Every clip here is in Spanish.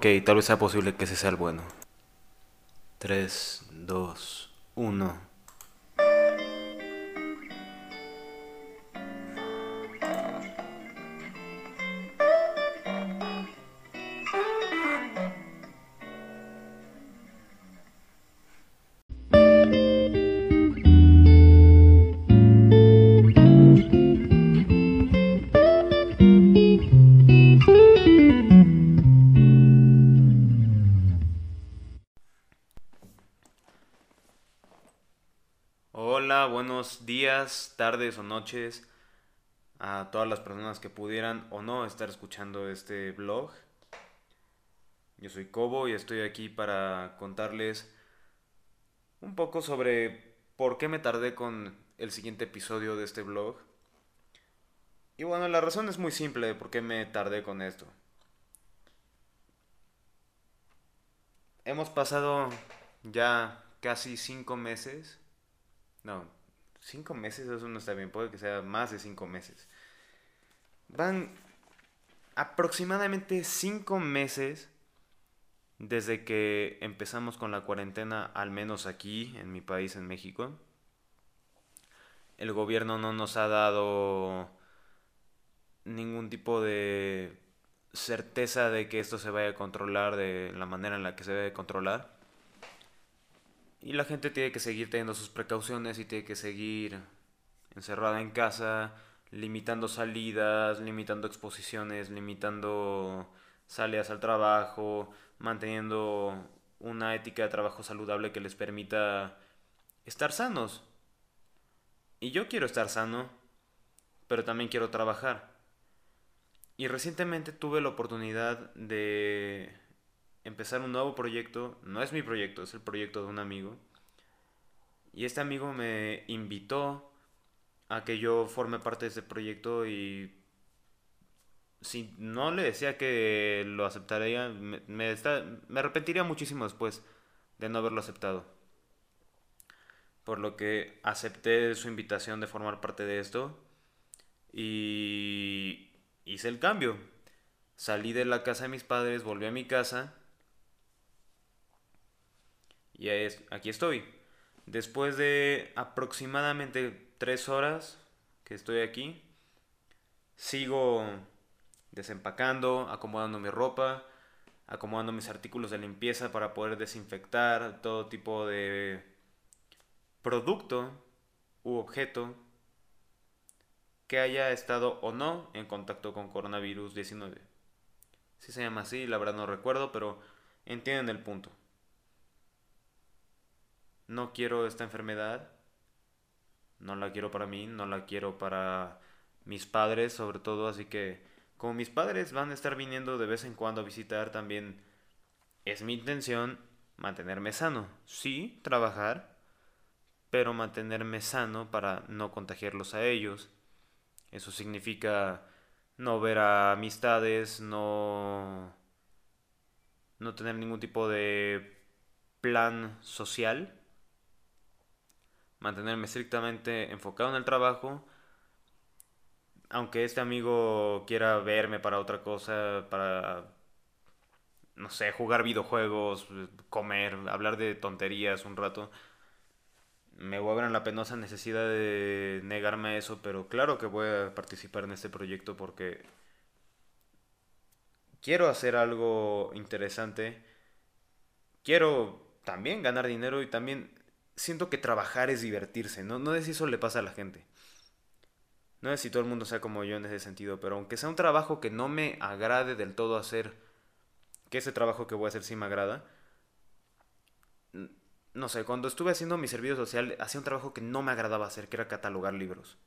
Ok, tal vez sea posible que ese sea el bueno. 3, 2, 1. Días, tardes o noches a todas las personas que pudieran o no estar escuchando este blog. Yo soy Cobo y estoy aquí para contarles un poco sobre por qué me tardé con el siguiente episodio de este blog. Y bueno, la razón es muy simple de por qué me tardé con esto. Hemos pasado ya casi cinco meses no, cinco meses, eso no está bien, puede que sea más de cinco meses. Van aproximadamente cinco meses desde que empezamos con la cuarentena, al menos aquí, en mi país, en México. El gobierno no nos ha dado ningún tipo de certeza de que esto se vaya a controlar de la manera en la que se debe controlar. Y la gente tiene que seguir teniendo sus precauciones y tiene que seguir encerrada en casa, limitando salidas, limitando exposiciones, limitando salidas al trabajo, manteniendo una ética de trabajo saludable que les permita estar sanos. Y yo quiero estar sano, pero también quiero trabajar. Y recientemente tuve la oportunidad de empezar un nuevo proyecto. No es mi proyecto, es el proyecto de un amigo. Y este amigo me invitó a que yo forme parte de este proyecto y si no le decía que lo aceptaría, me, me, me arrepentiría muchísimo después de no haberlo aceptado. Por lo que acepté su invitación de formar parte de esto y hice el cambio. Salí de la casa de mis padres, volví a mi casa y es, aquí estoy. Después de aproximadamente tres horas que estoy aquí, sigo desempacando, acomodando mi ropa, acomodando mis artículos de limpieza para poder desinfectar todo tipo de producto u objeto que haya estado o no en contacto con coronavirus 19. Si se llama así, la verdad no recuerdo, pero entienden el punto no quiero esta enfermedad, no la quiero para mí, no la quiero para mis padres sobre todo, así que como mis padres van a estar viniendo de vez en cuando a visitar también, es mi intención mantenerme sano, sí, trabajar, pero mantenerme sano para no contagiarlos a ellos. Eso significa no ver a amistades, no no tener ningún tipo de plan social mantenerme estrictamente enfocado en el trabajo. Aunque este amigo quiera verme para otra cosa, para, no sé, jugar videojuegos, comer, hablar de tonterías un rato, me voy a ver en la penosa necesidad de negarme a eso, pero claro que voy a participar en este proyecto porque quiero hacer algo interesante. Quiero también ganar dinero y también siento que trabajar es divertirse, ¿no? No sé si eso le pasa a la gente. No sé si todo el mundo sea como yo en ese sentido, pero aunque sea un trabajo que no me agrade del todo hacer, que ese trabajo que voy a hacer sí me agrada, no sé, cuando estuve haciendo mi servicio social, hacía un trabajo que no me agradaba hacer, que era catalogar libros.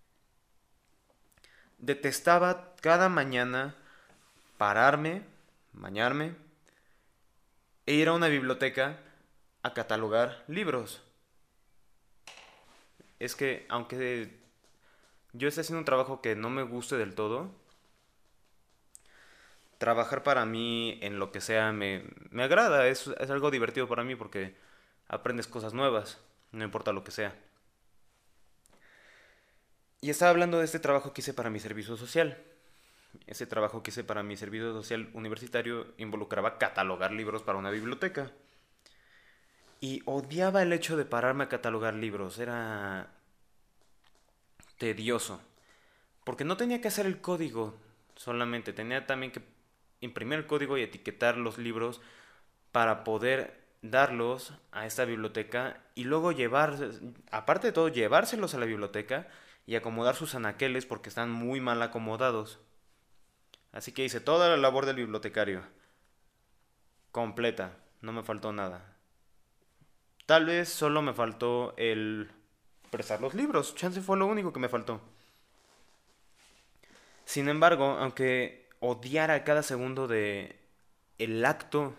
Detestaba cada mañana pararme, bañarme, e ir a una biblioteca a catalogar libros es que aunque yo esté haciendo un trabajo que no me guste del todo, trabajar para mí en lo que sea me, me agrada, es, es algo divertido para mí porque aprendes cosas nuevas, no importa lo que sea. Y estaba hablando de este trabajo que hice para mi servicio social. ese trabajo que hice para mi servicio social universitario involucraba catalogar libros para una biblioteca. Y odiaba el hecho de pararme a catalogar libros, era tedioso. Porque no tenía que hacer el código solamente, tenía también que imprimir el código y etiquetar los libros para poder darlos a esta biblioteca y luego llevar, aparte de todo, llevárselos a la biblioteca y acomodar sus anaqueles porque están muy mal acomodados. Así que hice toda la labor del bibliotecario. Completa, no me faltó nada. Tal vez solo me faltó el prestar los libros. Chance fue lo único que me faltó. Sin embargo, aunque odiara cada segundo de el acto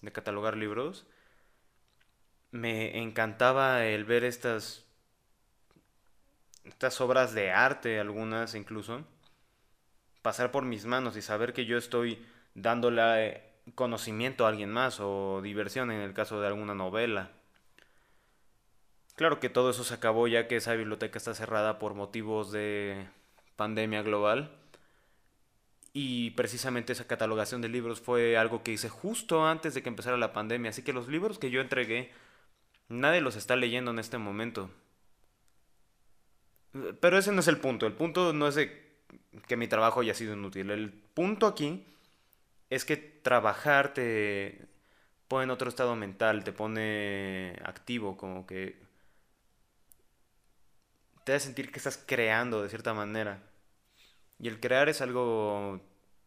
de catalogar libros, me encantaba el ver estas estas obras de arte, algunas incluso, pasar por mis manos y saber que yo estoy dándole conocimiento a alguien más o diversión en el caso de alguna novela. Claro que todo eso se acabó ya que esa biblioteca está cerrada por motivos de pandemia global. Y precisamente esa catalogación de libros fue algo que hice justo antes de que empezara la pandemia. Así que los libros que yo entregué, nadie los está leyendo en este momento. Pero ese no es el punto. El punto no es que mi trabajo haya sido inútil. El punto aquí es que trabajar te pone en otro estado mental, te pone activo, como que te hace sentir que estás creando de cierta manera. Y el crear es algo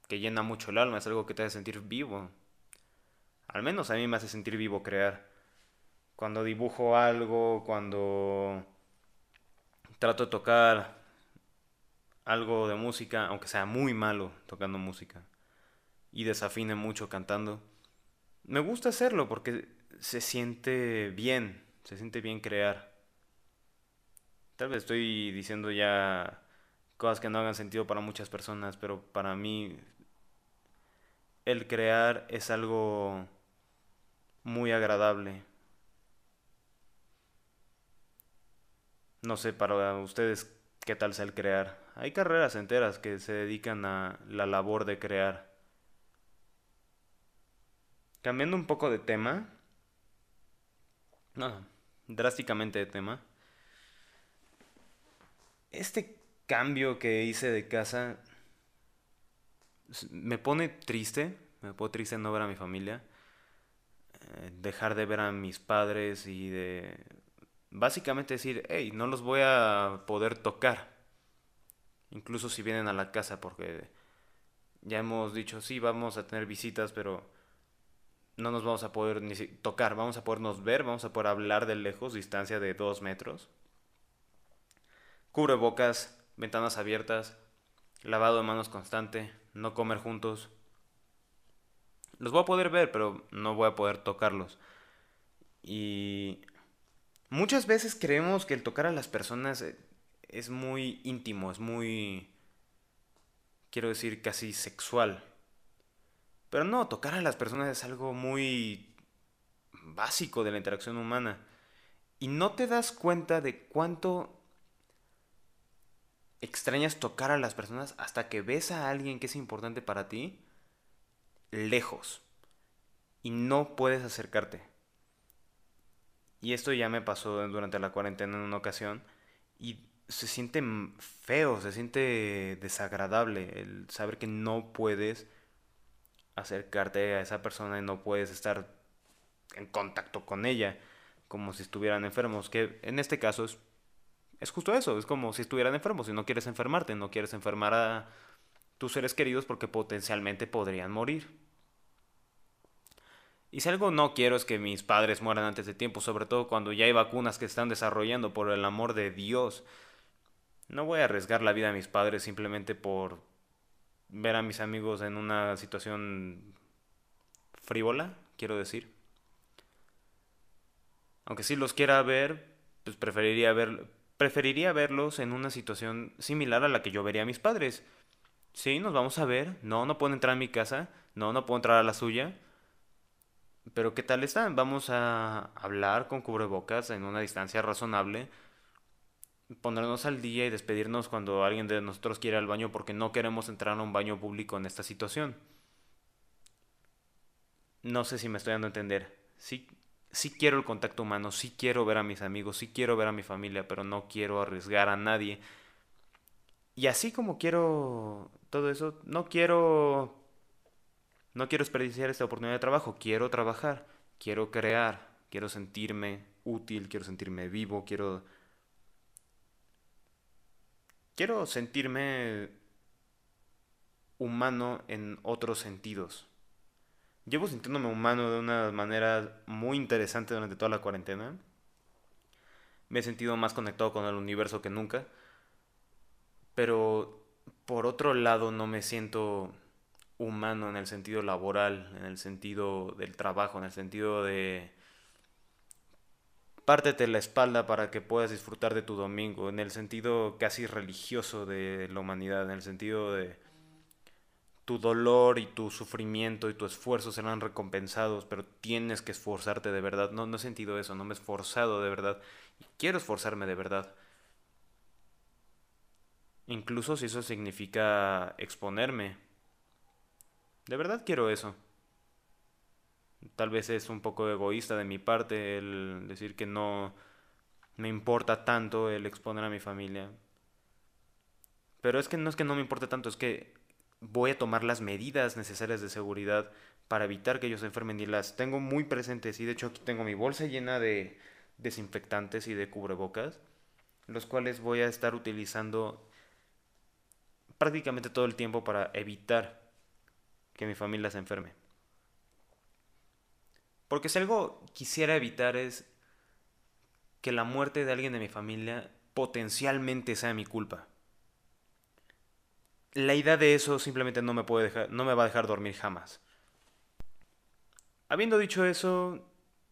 que llena mucho el alma, es algo que te hace sentir vivo. Al menos a mí me hace sentir vivo crear. Cuando dibujo algo, cuando trato de tocar algo de música, aunque sea muy malo tocando música, y desafine mucho cantando, me gusta hacerlo porque se siente bien, se siente bien crear. Tal vez estoy diciendo ya cosas que no hagan sentido para muchas personas, pero para mí el crear es algo muy agradable. No sé, para ustedes, ¿qué tal sea el crear? Hay carreras enteras que se dedican a la labor de crear. Cambiando un poco de tema. No, drásticamente de tema. Este cambio que hice de casa me pone triste. Me pone triste no ver a mi familia. Eh, dejar de ver a mis padres y de básicamente decir, hey, no los voy a poder tocar. Incluso si vienen a la casa, porque ya hemos dicho, sí, vamos a tener visitas, pero no nos vamos a poder ni tocar, vamos a podernos ver, vamos a poder hablar de lejos, distancia de dos metros. Cubre bocas, ventanas abiertas, lavado de manos constante, no comer juntos. Los voy a poder ver, pero no voy a poder tocarlos. Y Muchas veces creemos que el tocar a las personas eh, es muy íntimo, es muy, quiero decir, casi sexual. Pero no, tocar a las personas es algo muy básico de la interacción humana. Y no te das cuenta de cuánto extrañas tocar a las personas hasta que ves a alguien que es importante para ti lejos y no puedes acercarte. Y esto ya me pasó durante la cuarentena en una ocasión. Y se siente feo, se siente desagradable el saber que no puedes acercarte a esa persona y no puedes estar en contacto con ella como si estuvieran enfermos. Que en este caso es, es justo eso, es como si estuvieran enfermos y no quieres enfermarte, no quieres enfermar a tus seres queridos porque potencialmente podrían morir. Y si algo no quiero es que mis padres mueran antes de tiempo, sobre todo cuando ya hay vacunas que están desarrollando por el amor de Dios. No voy a arriesgar la vida de mis padres simplemente por ver a mis amigos en una situación frívola, quiero decir. Aunque sí los quiera ver, pues preferiría ver preferiría verlos en una situación similar a la que yo vería a mis padres. Sí, nos vamos a ver. No, no puedo entrar a mi casa. No, no puedo entrar a la suya pero ¿qué tal están? Vamos a hablar con cubrebocas en una distancia razonable. ponernos al día y despedirnos cuando alguien de nosotros quiere al baño porque no queremos entrar a un baño público en esta situación. No sé si me estoy dando a entender. Sí, sí quiero el contacto humano, sí quiero ver a mis amigos, sí quiero ver a mi familia, pero no quiero arriesgar a nadie. Y así como quiero todo eso, no quiero no quiero desperdiciar esta oportunidad de trabajo, quiero trabajar, quiero crear, quiero sentirme útil, quiero sentirme vivo, quiero quiero sentirme humano en otros sentidos. Llevo sintiéndome humano de una manera muy interesante durante toda la cuarentena. Me he sentido más conectado con el universo que nunca. Pero por otro lado no me siento humano en el sentido laboral, en el sentido del trabajo, en el sentido de pártete la espalda para que puedas disfrutar de tu domingo, en el sentido casi religioso de la humanidad, en el sentido de tu dolor y tu sufrimiento y tu esfuerzo serán recompensados, pero tienes que esforzarte de verdad. No, no he sentido eso, no me he esforzado de verdad. Quiero esforzarme de verdad. Incluso si eso significa exponerme. De verdad quiero eso. Tal vez es un poco egoísta de mi parte el decir que no me importa tanto el exponer a mi familia. Pero es que no es que no me importe tanto, es que voy a tomar las medidas necesarias de seguridad para evitar que ellos se enfermen y las tengo muy presentes y de hecho aquí tengo mi bolsa llena de desinfectantes y de cubrebocas, los cuales voy a estar utilizando prácticamente todo el tiempo para evitar que mi familia se enferme. Porque si algo quisiera evitar es que la muerte de alguien de mi familia potencialmente sea mi culpa. La idea de eso simplemente no me puede dejar, no me va a dejar dormir jamás. Habiendo dicho eso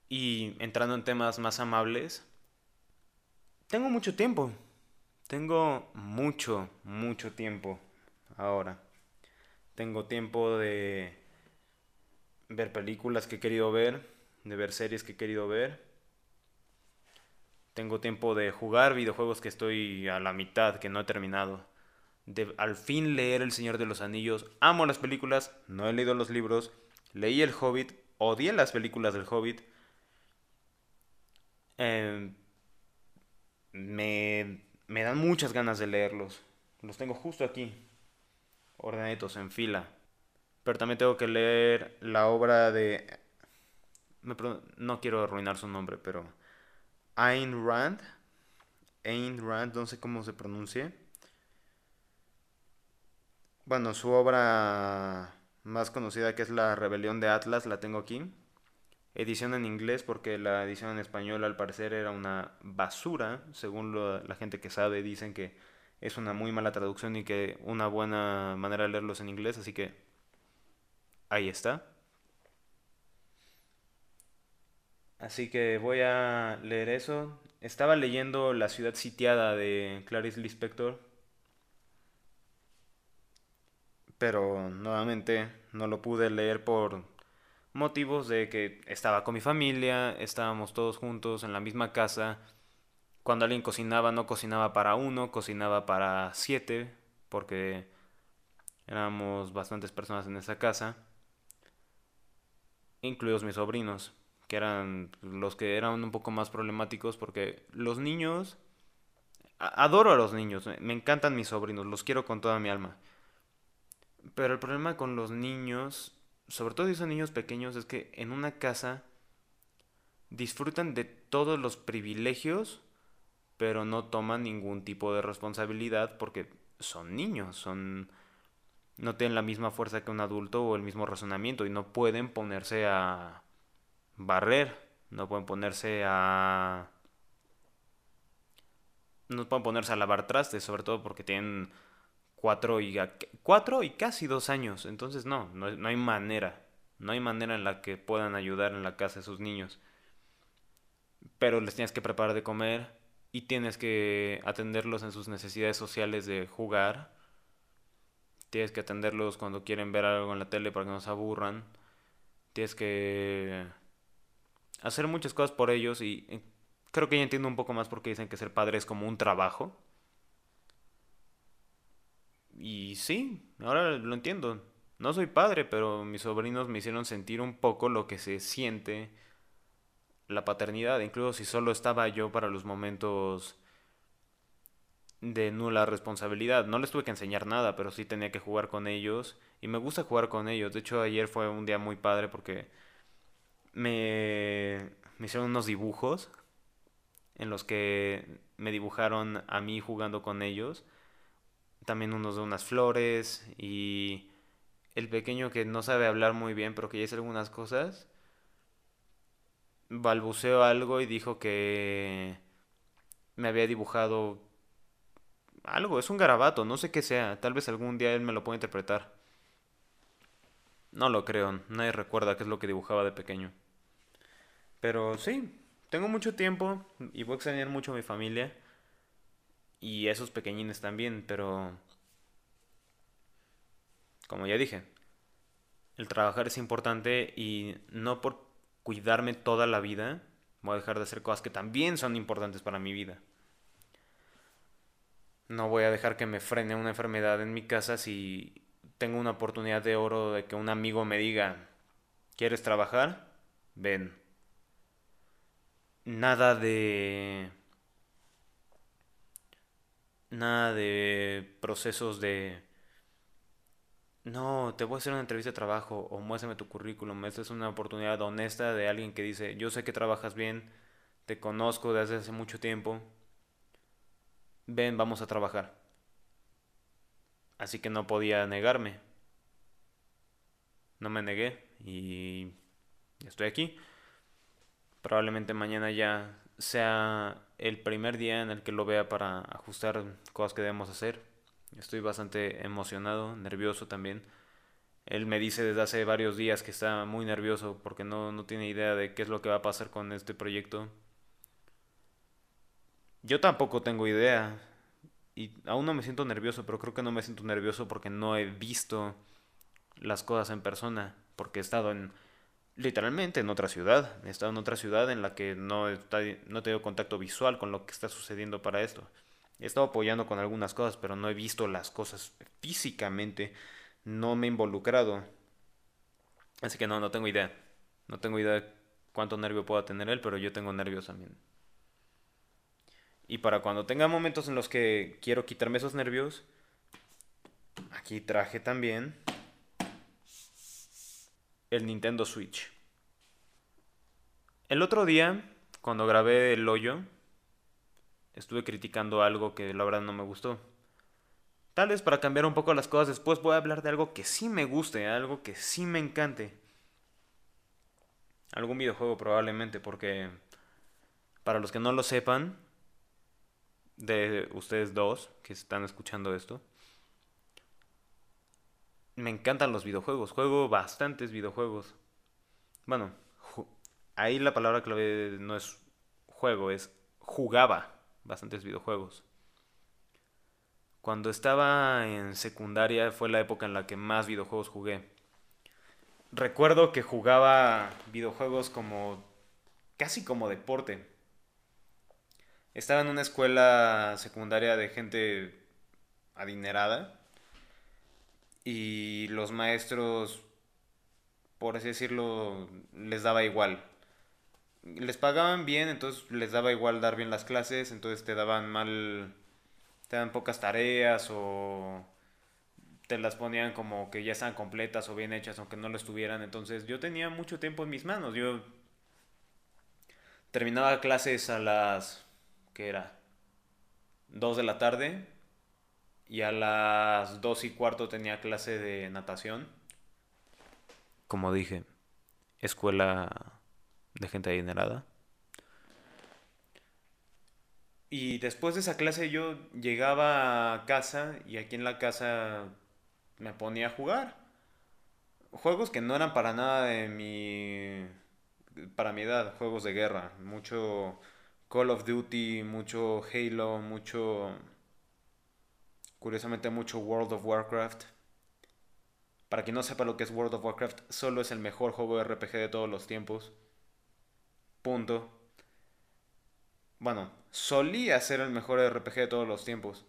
y entrando en temas más amables, tengo mucho tiempo. Tengo mucho, mucho tiempo ahora. Tengo tiempo de ver películas que he querido ver, de ver series que he querido ver. Tengo tiempo de jugar videojuegos que estoy a la mitad, que no he terminado. De al fin leer El Señor de los Anillos. Amo las películas, no he leído los libros. Leí El Hobbit, odié las películas del Hobbit. Em, me, me dan muchas ganas de leerlos. Los tengo justo aquí, ordenaditos en fila. Pero también tengo que leer la obra de... no quiero arruinar su nombre, pero... Ayn Rand. Ayn Rand, no sé cómo se pronuncia. Bueno, su obra más conocida que es La Rebelión de Atlas, la tengo aquí edición en inglés porque la edición en español al parecer era una basura, según la gente que sabe dicen que es una muy mala traducción y que una buena manera de leerlos en inglés, así que ahí está. Así que voy a leer eso. Estaba leyendo La ciudad sitiada de Clarice Lispector, pero nuevamente no lo pude leer por motivos de que estaba con mi familia, estábamos todos juntos en la misma casa. Cuando alguien cocinaba, no cocinaba para uno, cocinaba para siete, porque éramos bastantes personas en esa casa, incluidos mis sobrinos, que eran los que eran un poco más problemáticos, porque los niños, adoro a los niños, me encantan mis sobrinos, los quiero con toda mi alma. Pero el problema con los niños sobre todo si son niños pequeños, es que en una casa disfrutan de todos los privilegios, pero no toman ningún tipo de responsabilidad porque son niños, son no tienen la misma fuerza que un adulto o el mismo razonamiento y no pueden ponerse a barrer, no pueden ponerse a no pueden ponerse a lavar trastes, sobre todo porque tienen cuatro y, cuatro y casi dos años. Entonces no, no, hay manera. No hay manera en la que puedan ayudar en la casa a sus niños. Pero les tienes que preparar de comer y tienes que atenderlos en sus necesidades sociales de jugar. Tienes que atenderlos cuando quieren ver algo en la tele para que no se aburran. Tienes que hacer muchas cosas por ellos y Creo que ya entiendo un poco más porque dicen que ser padre es como un trabajo. Y sí, ahora lo entiendo. No soy padre, pero mis sobrinos me hicieron sentir un poco lo que se siente la paternidad, incluso si solo estaba yo para los momentos de nula responsabilidad. No les tuve que enseñar nada, pero sí tenía que jugar con ellos y me gusta jugar con ellos. De hecho, ayer fue un día muy padre porque me, me hicieron unos dibujos en los que me dibujaron a mí jugando con ellos. También unos de unas flores y el pequeño que no sabe hablar muy bien, pero que ya hizo algunas cosas, balbuceó algo y dijo que me había dibujado algo, es un garabato, no sé qué sea, tal vez algún día él me lo pueda interpretar. No lo creo, nadie recuerda qué es lo que dibujaba de pequeño. Pero sí, tengo mucho tiempo y voy a extrañar mucho a mi familia y esos pequeñines también, pero como ya dije, el trabajar es importante y no por cuidarme toda la vida voy a dejar de hacer cosas que también son importantes para mi vida. No voy a dejar que me frene una enfermedad en mi casa si tengo una oportunidad de oro de que un amigo me diga, ¿quieres trabajar? Ven. Nada de... Nada de procesos de no, te voy a hacer una entrevista de trabajo o muéstrame tu currículum. Esta es una oportunidad honesta de alguien que dice, yo sé que trabajas bien, te conozco desde hace mucho tiempo, ven, vamos a trabajar. Así que no podía negarme. No me negué y estoy aquí. Probablemente mañana ya sea el primer día en el que lo vea para ajustar cosas que debemos hacer. Estoy bastante emocionado, nervioso también. Él me dice desde hace varios días que está muy nervioso porque no, no tiene idea de qué es lo que va a pasar con este proyecto. Yo tampoco tengo idea. Y aún no me siento nervioso, pero creo que no me siento nervioso porque no he visto las cosas en persona. Porque he estado en, literalmente en otra ciudad. He estado en otra ciudad en la que no, está, no he tenido contacto visual con lo que está sucediendo para esto. He estado apoyando con algunas cosas, pero no he visto las cosas físicamente. No me he involucrado. Así que no, no tengo idea. No tengo idea de cuánto nervio pueda tener él, pero yo tengo nervios también. Y para cuando tenga momentos en los que quiero quitarme esos nervios, aquí traje también el Nintendo Switch. El otro día, cuando grabé el hoyo, estuve criticando algo que la verdad no me gustó. Tal vez para cambiar un poco las cosas después voy a hablar de algo que sí me guste, algo que sí me encante. Algún videojuego probablemente, porque para los que no lo sepan, de ustedes dos que están escuchando esto, me encantan los videojuegos, juego bastantes videojuegos. Bueno, ahí la palabra clave no es juego, es jugaba bastantes videojuegos. Cuando estaba en secundaria fue la época en la que más videojuegos jugué. Recuerdo que jugaba videojuegos como casi como deporte. Estaba en una escuela secundaria de gente adinerada y los maestros, por así decirlo, les daba igual. Les pagaban bien, entonces les daba igual dar bien las clases, entonces te daban mal, te daban pocas tareas o te las ponían como que ya están completas o bien hechas aunque no lo estuvieran, entonces yo tenía mucho tiempo en mis manos, yo terminaba clases a las, ¿qué era? Dos de la tarde y a las dos y cuarto tenía clase de natación. Como dije, escuela de gente adinerada. Y después de esa clase yo llegaba a casa y aquí en la casa me ponía a jugar. Juegos que no eran para nada de mi... para mi edad, juegos de guerra. Mucho Call of Duty, mucho Halo, mucho... Curiosamente mucho World of Warcraft. Para quien no sepa lo que es World of Warcraft, solo es el mejor juego de RPG de todos los tiempos. Punto. Bueno, solía ser el mejor RPG de todos los tiempos.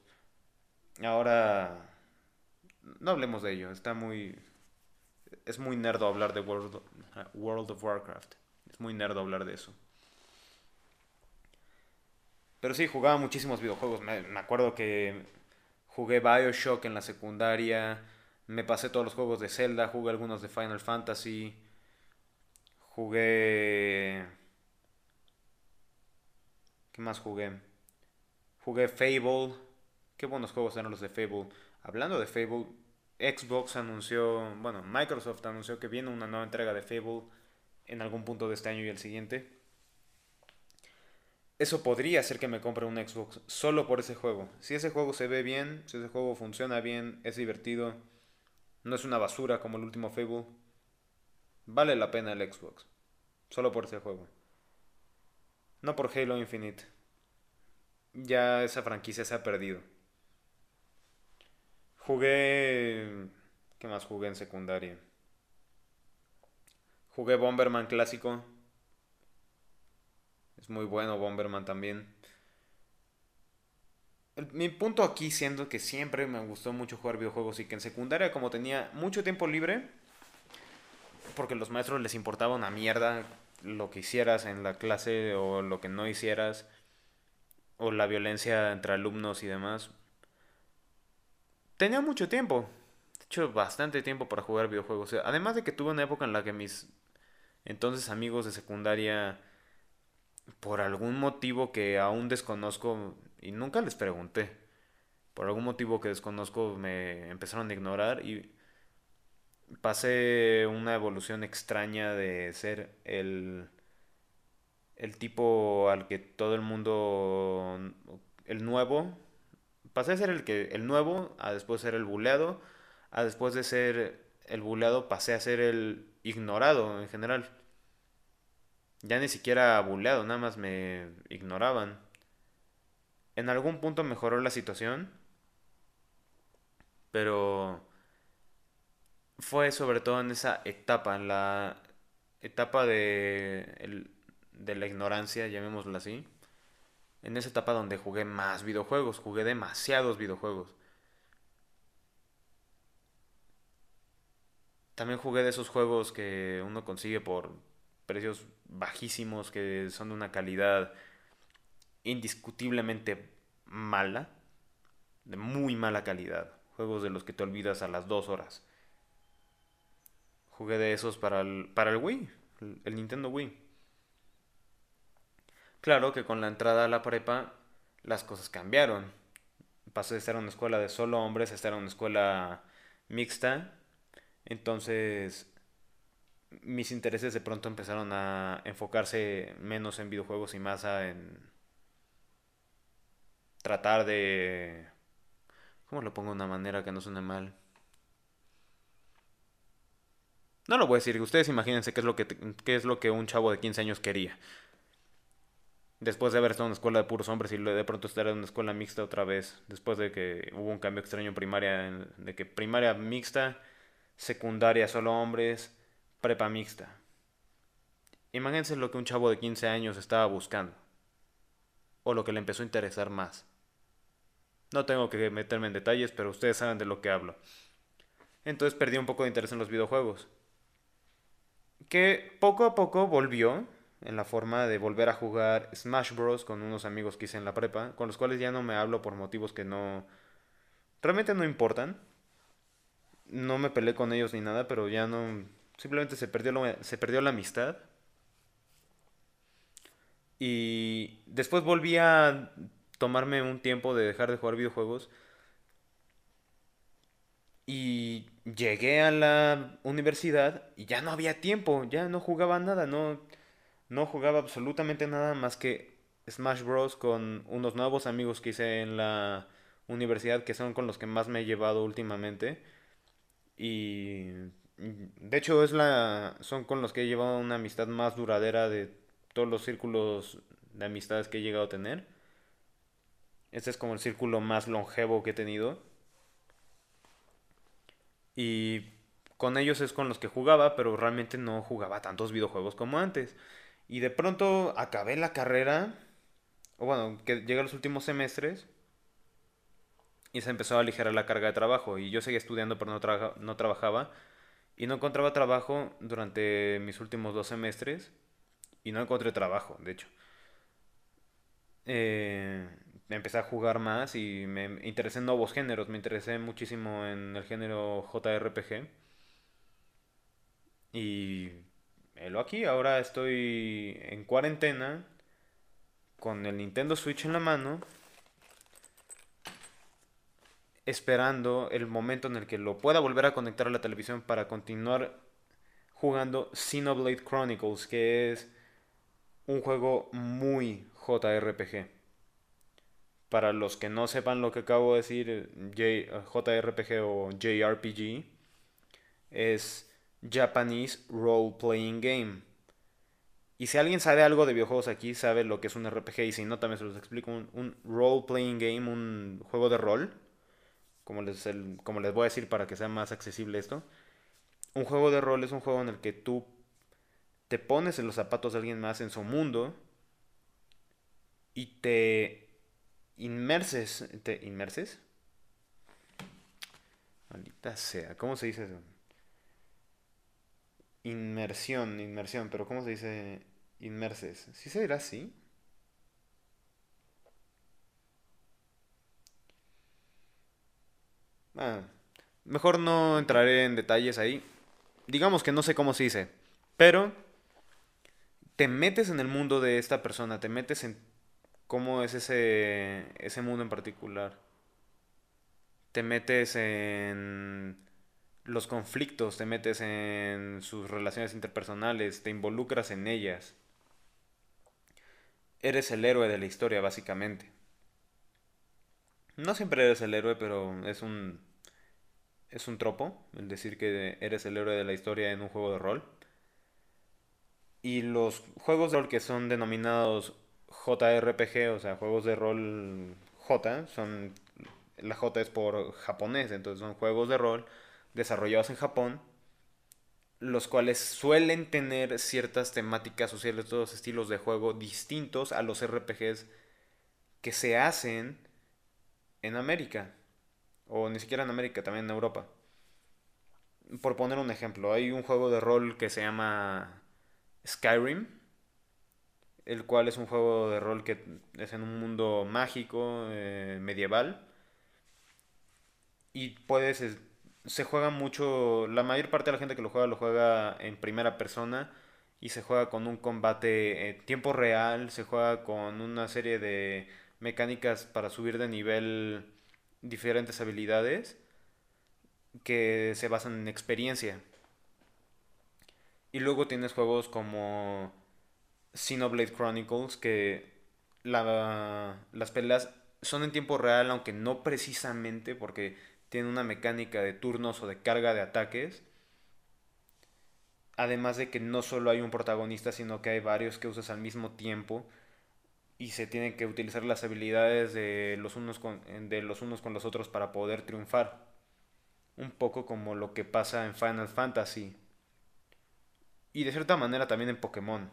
Ahora... No hablemos de ello, está muy... Es muy nerdo hablar de World, World of Warcraft. Es muy nerdo hablar de eso. Pero sí, jugaba muchísimos videojuegos. Me, me, acuerdo que jugué Bioshock en la secundaria. Me pasé todos los juegos de Zelda. Jugué algunos de Final Fantasy. Jugué... ¿Qué más jugué? Jugué Fable. Qué buenos juegos eran los de Fable. Hablando de Fable, Xbox anunció, bueno, Microsoft anunció que viene una nueva entrega de Fable en algún punto de este año y el siguiente. Eso podría hacer que me compre un Xbox solo por ese juego. Si ese juego se ve bien, si ese juego funciona bien, es divertido, no es una basura como el último Fable, vale la pena el Xbox. Solo por ese juego. No por Halo Infinite. Ya esa franquicia se ha perdido. Jugué... ¿Qué más jugué en secundaria? Jugué Bomberman clásico. Es muy bueno Bomberman también. mi punto aquí siendo que siempre me gustó mucho jugar videojuegos y que en secundaria como tenía mucho tiempo libre, porque los maestros les importaba una mierda lo que hicieras en la clase o lo que no hicieras, o la violencia entre alumnos y demás. Tenía mucho tiempo, de hecho bastante tiempo para jugar videojuegos. Además de que tuve una época en la que mis entonces amigos de secundaria, por algún motivo que aún desconozco y nunca les pregunté, por algún motivo que desconozco me empezaron a ignorar y pasé una evolución extraña de ser el, el tipo al que todo el mundo, el nuevo, pasé a ser el que el nuevo, a después ser el buleado, a después de ser el buleado pasé a ser el ignorado en general. Ya ni siquiera buleado, nada más me ignoraban. En algún punto mejoró la situación, pero fue sobre todo en esa etapa, en la etapa de, de la ignorancia, llamémoslo así. En esa etapa donde jugué más videojuegos, jugué demasiados videojuegos. También jugué de esos juegos que uno consigue por precios bajísimos, que son de una calidad indiscutiblemente mala, de muy mala calidad. Juegos de los que te olvidas a las dos horas. Jugué de esos para el, para el Wii, el, Nintendo Wii. Claro que con la entrada a la prepa las cosas cambiaron. Pasé de estar en una escuela de solo hombres a estar en una escuela mixta. Entonces mis intereses de pronto empezaron a enfocarse menos en videojuegos y más en tratar de... ¿Cómo lo pongo de una manera que no suene mal? No lo voy a decir, ustedes imagínense qué es lo que, qué es lo que un chavo de 15 años quería. Después de haber estado en una escuela de puros hombres y de pronto estar en una escuela mixta otra vez. Después de que hubo un cambio extraño en primaria, de que primaria mixta, secundaria solo hombres, prepa mixta. Imagínense lo que un chavo de 15 años estaba buscando. O lo que le empezó a interesar más. No tengo que meterme en detalles, pero ustedes saben de lo que hablo. Entonces perdí un poco de interés en los videojuegos que poco a poco volvió en la forma de volver a jugar Smash Bros. con unos amigos que hice en la prepa, con los cuales ya no me hablo por motivos que no... realmente no importan. No me peleé con ellos ni nada, pero ya no... Simplemente se perdió, se perdió la amistad. Y después volví a tomarme un tiempo de dejar de jugar videojuegos y llegué a la universidad y ya no había tiempo, ya no jugaba nada, no, no jugaba absolutamente nada más que Smash Bros. con unos nuevos amigos que hice en la universidad que son con los que más me he llevado últimamente. Y de hecho es la son con los que he llevado una amistad más duradera de todos los círculos de amistades que he llegado a tener. Este es como el círculo más longevo que he tenido. Y con ellos es con los que jugaba, pero realmente no jugaba tantos videojuegos como antes. Y de pronto acabé la carrera, o bueno, que llegué a los últimos semestres y se empezó a aligerar la carga de trabajo y yo seguía estudiando pero no, no trabajaba y no encontraba trabajo durante mis últimos dos semestres y no encontré trabajo, de hecho. Eh, empecé a jugar más y me interesé en nuevos géneros, me interesé muchísimo en el género JRPG. Y lo aquí, ahora estoy en cuarentena con el Nintendo Switch en la mano, esperando el momento en el que lo pueda volver a conectar a la televisión para continuar jugando Xenoblade Chronicles, que es un juego muy JRPG. Para los que no sepan lo que acabo de decir, JRPG o JRPG es Japanese Role Playing Game. Y si alguien sabe algo de videojuegos aquí, sabe lo que es un RPG. Y si no, también se los explico. Un, role playing game, un juego de rol. Como les, como les voy a decir para que sea más accesible esto. Un juego de rol es un juego en el que tú te pones en los zapatos de alguien más en su mundo. Y te inmerses. ¿Te inmerses? Maldita sea. ¿Cómo se dice eso? Inmersión, inmersión, pero ¿cómo se dice inmerses? ¿Sí se dirá así? Ah, mejor no entraré en detalles ahí. Digamos que no sé cómo se dice, pero te metes en el mundo de esta persona, te metes en cómo es ese, ese mundo en particular. Te metes en los conflictos, te metes en sus relaciones interpersonales, te involucras en ellas. Eres el héroe de la historia, básicamente. No siempre eres el héroe, pero es un es un tropo el decir que eres el héroe de la historia en un juego de rol. Y los juegos de rol que son denominados JRPG, o sea, juegos de rol J, son la J es por japonés, entonces son juegos de rol desarrollados en Japón, los cuales suelen tener ciertas temáticas o ciertos estilos de juego distintos a los RPGs que se hacen en América, o ni siquiera en América, también en Europa. Por poner un ejemplo, hay un juego de rol que se llama Skyrim, el cual es un juego de rol que es en un mundo mágico, eh, medieval, y puedes se juega mucho, la mayor parte de la gente que lo juega lo juega en primera persona y se juega con un combate en tiempo real, se juega con una serie de mecánicas para subir de nivel diferentes habilidades que se basan en experiencia. Y luego tienes juegos como Xenoblade Chronicles que la, las peleas son en tiempo real, aunque no precisamente porque tiene una mecánica de turnos o de carga de ataques. Además de que no solo hay un protagonista, sino que hay varios que usas al mismo tiempo y se tienen que utilizar las habilidades de los unos con, de los, unos con los otros para poder triunfar. Un poco como lo que pasa en Final Fantasy. Y de cierta manera también en Pokémon.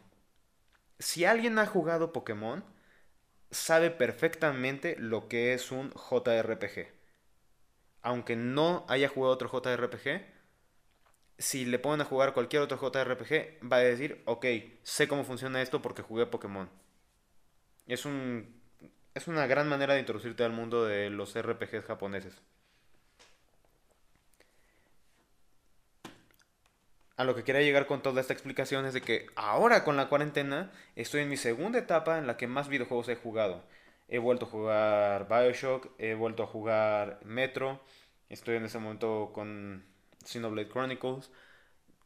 Si alguien ha jugado Pokémon, sabe perfectamente lo que es un JRPG aunque no haya jugado otro JRPG, si le ponen a jugar cualquier otro JRPG, va a decir, ok, sé cómo funciona esto porque jugué Pokémon. Es un es una gran manera de introducirte al mundo de los RPGs japoneses. A lo que quería llegar con toda esta explicación es de que ahora con la cuarentena estoy en mi segunda etapa en la que más videojuegos he jugado. He vuelto a jugar Bioshock, he vuelto a jugar Metro, estoy en ese momento con Xenoblade Chronicles.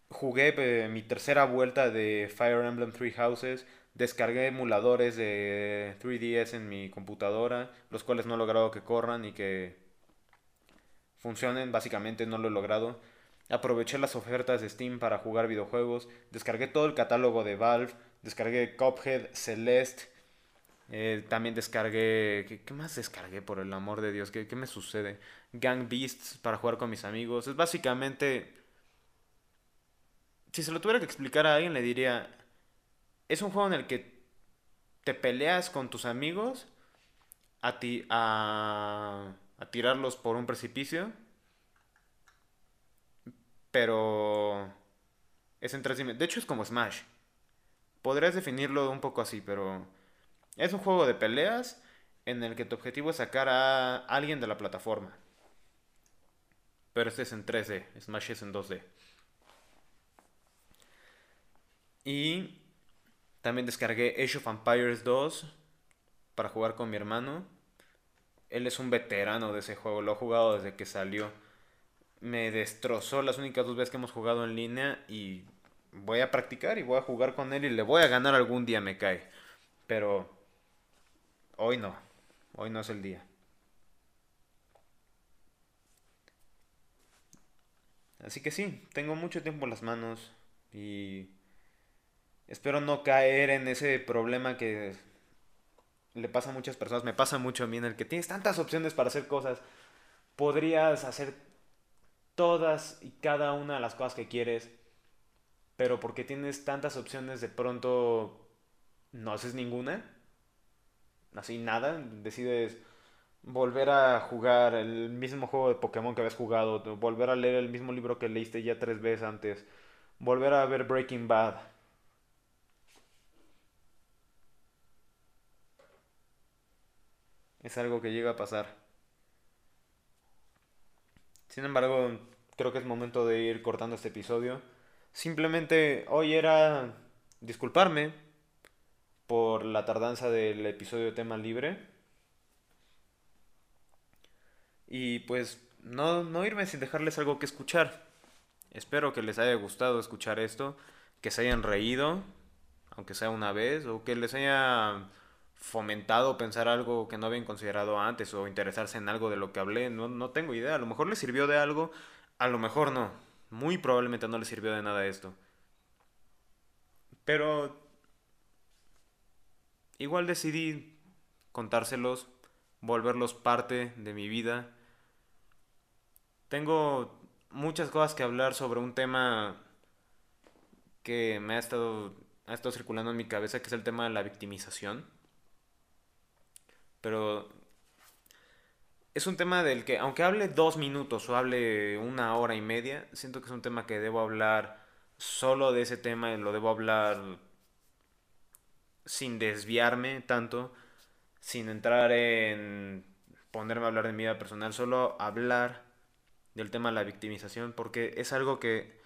Jugué eh, mi tercera vuelta de Fire Emblem Three Houses, descargué emuladores de 3DS en mi computadora, los cuales no he logrado que corran y que funcionen, básicamente no lo he logrado. Aproveché las ofertas de Steam para jugar videojuegos, descargué todo el catálogo de Valve, descargué Cuphead, Celeste, eh, también descargué. ¿qué, más descargué por el amor de Dios? ¿Qué, ¿Qué, me sucede? Gang Beasts para jugar con mis amigos. Es básicamente. Si se lo tuviera que explicar a alguien, le diría. Es un juego en el que te peleas con tus amigos a, ti, a, a tirarlos por un precipicio. Pero es en tres dimensiones. De hecho es como Smash. Podrías definirlo un poco así, pero es un juego de peleas en el que tu objetivo es sacar a alguien de la plataforma. Pero este es en 3D, Smash es en 2D. Y también descargué Age of Empires 2 para jugar con mi hermano. Él es un veterano de ese juego, lo ha jugado desde que salió. Me destrozó las únicas dos veces que hemos jugado en línea y voy a practicar y voy a jugar con él y le voy a ganar algún día, me cae. Pero hoy no, hoy no es el día. Así que sí, tengo mucho tiempo en las manos y espero no caer en ese problema que le pasa a muchas personas, me pasa mucho a mí en el que tienes tantas opciones para hacer cosas, podrías hacer todas y cada una de las cosas que quieres, pero porque tienes tantas opciones de pronto no haces ninguna, así nada, decides volver a jugar el mismo juego de Pokémon que habías jugado, volver a leer el mismo libro que leíste ya tres veces antes, volver a ver Breaking Bad. Es algo que llega a pasar. Sin embargo, creo que es momento de ir cortando este episodio. Simplemente hoy era disculparme por la tardanza del episodio tema libre. Y pues no, no irme sin dejarles algo que escuchar. Espero que les haya gustado escuchar esto, que se hayan reído, aunque sea una vez, o que les haya fomentado pensar algo que no habían considerado antes o interesarse en algo de lo que hablé. No, no tengo idea. A lo mejor les sirvió de algo, a lo mejor no. Muy probablemente no les sirvió de nada esto. Pero igual decidí contárselos, volverlos parte de mi vida tengo muchas cosas que hablar sobre un tema que me ha estado, ha estado circulando en mi cabeza, que es el tema de la victimización. Pero es un tema del que, aunque hable dos minutos o hable una hora y media, siento que es un tema que debo hablar solo de ese tema, lo debo hablar sin desviarme tanto, sin entrar en ponerme a hablar de mi vida personal, solo hablar del tema de la victimización, porque es algo que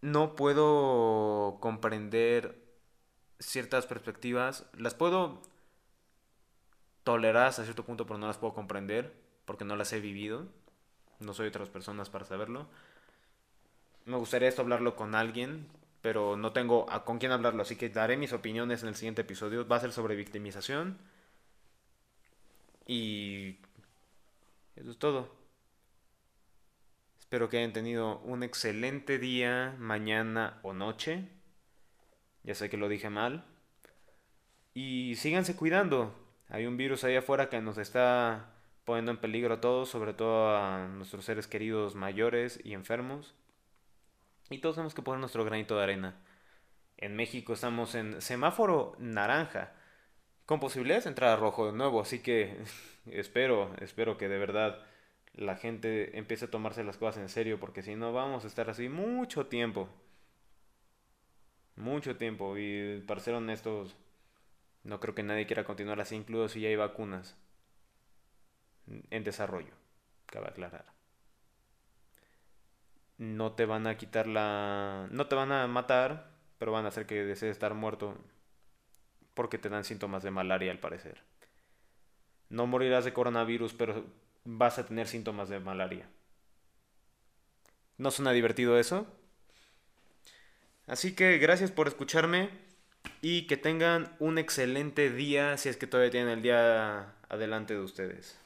no puedo comprender ciertas perspectivas, las puedo tolerar hasta cierto punto, pero no las puedo comprender, porque no las he vivido, no soy otras personas para saberlo. Me gustaría esto hablarlo con alguien, pero no tengo a con quién hablarlo, así que daré mis opiniones en el siguiente episodio. Va a ser sobre victimización. Y eso es todo. Espero que hayan tenido un excelente día, mañana o noche. Ya sé que lo dije mal. Y síganse cuidando. Hay un virus ahí afuera que nos está poniendo en peligro a todos, sobre todo a nuestros seres queridos mayores y enfermos. Y todos tenemos que poner nuestro granito de arena. En México estamos en semáforo naranja, con posibilidades de entrar a rojo de nuevo, así que espero, espero que de verdad la gente empiece a tomarse las cosas en serio, porque si no vamos a estar así mucho tiempo. Mucho tiempo. Y para ser honestos, no creo que nadie quiera continuar así, incluso si ya hay vacunas en desarrollo, cabe aclarar. No te van a quitar la... No te van a matar, pero van a hacer que desees estar muerto porque te dan síntomas de malaria al parecer. No morirás de coronavirus, pero vas a tener síntomas de malaria. ¿No suena divertido eso? Así que gracias por escucharme y que tengan un excelente día si es que todavía tienen el día adelante de ustedes.